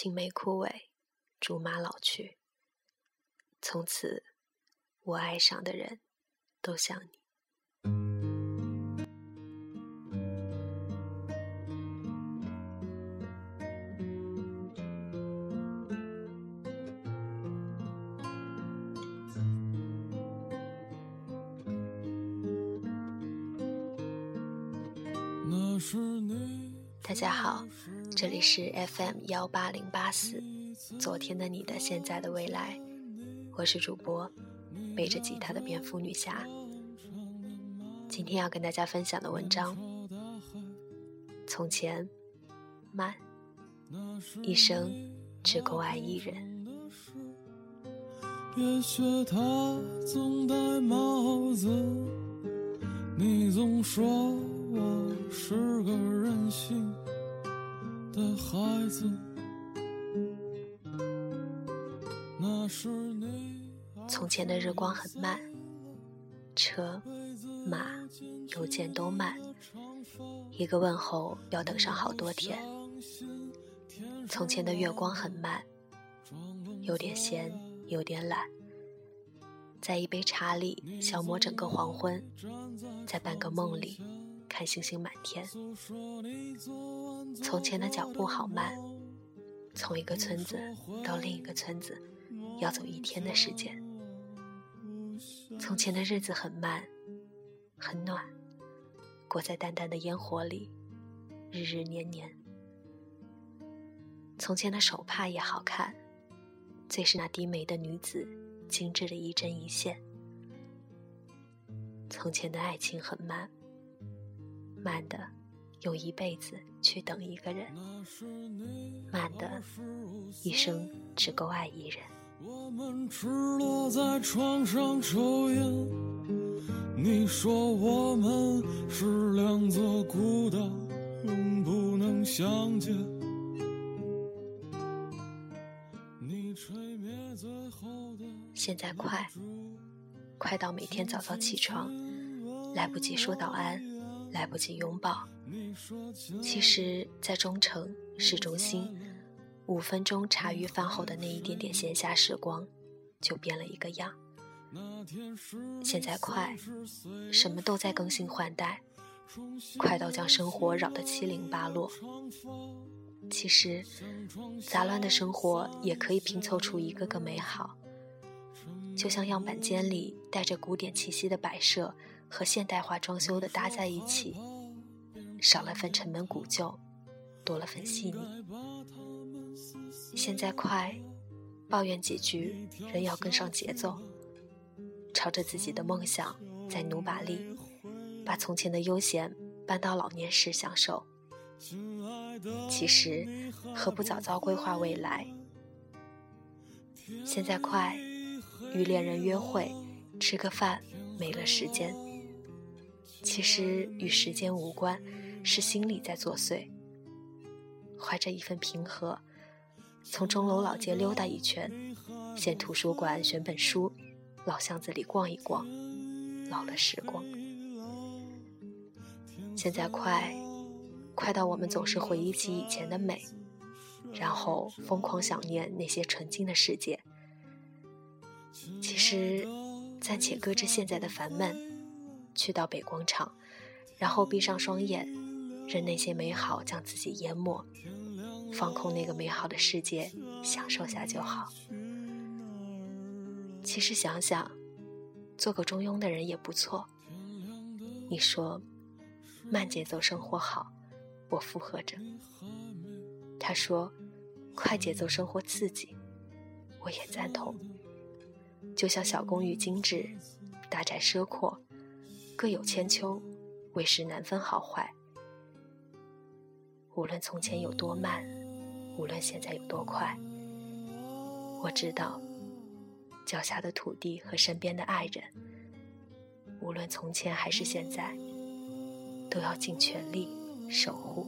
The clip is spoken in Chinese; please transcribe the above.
青梅枯萎，竹马老去。从此，我爱上的人，都像你。那是你大家好，这里是 FM 幺八零八四，昨天的你的现在的未来，我是主播背着吉他的蝙蝠女侠。今天要跟大家分享的文章，从前慢，一生只够爱一人。别学他总戴帽子，你总说。我是个任性的孩子。从前的日光很慢，车、马、邮件都慢，一个问候要等上好多天。从前的月光很慢，有点闲，有点懒，在一杯茶里消磨整个黄昏，在半个梦里。看星星满天。从前的脚步好慢，从一个村子到另一个村子，要走一天的时间。从前的日子很慢，很暖，裹在淡淡的烟火里，日日年年。从前的手帕也好看，最是那低眉的女子，精致的一针一线。从前的爱情很慢。慢的，用一辈子去等一个人；慢的，一生只够爱一人。我们赤裸在床上抽烟，你说我们是两座孤岛，永不能相见。你吹灭最后的。现在快，快到每天早早起床，来不及说早安。来不及拥抱，其实，在中城市中心，五分钟茶余饭后的那一点点闲暇时光，就变了一个样。现在快，什么都在更新换代，快到将生活扰得七零八落。其实，杂乱的生活也可以拼凑出一个个美好，就像样板间里带着古典气息的摆设。和现代化装修的搭在一起，少了份沉闷古旧，多了份细腻。现在快，抱怨几句，仍要跟上节奏，朝着自己的梦想再努把力，把从前的悠闲搬到老年时享受。其实，何不早早规划未来？现在快，与恋人约会，吃个饭，没了时间。其实与时间无关，是心里在作祟。怀着一份平和，从钟楼老街溜达一圈，先图书馆选本书，老巷子里逛一逛，老了时光。现在快，快到我们总是回忆起以前的美，然后疯狂想念那些纯净的世界。其实，暂且搁置现在的烦闷。去到北广场，然后闭上双眼，任那些美好将自己淹没，放空那个美好的世界，享受下就好。其实想想，做个中庸的人也不错。你说，慢节奏生活好，我附和着。他说，快节奏生活刺激，我也赞同。就像小公寓精致，大宅奢阔。各有千秋，为时难分好坏。无论从前有多慢，无论现在有多快，我知道，脚下的土地和身边的爱人，无论从前还是现在，都要尽全力守护。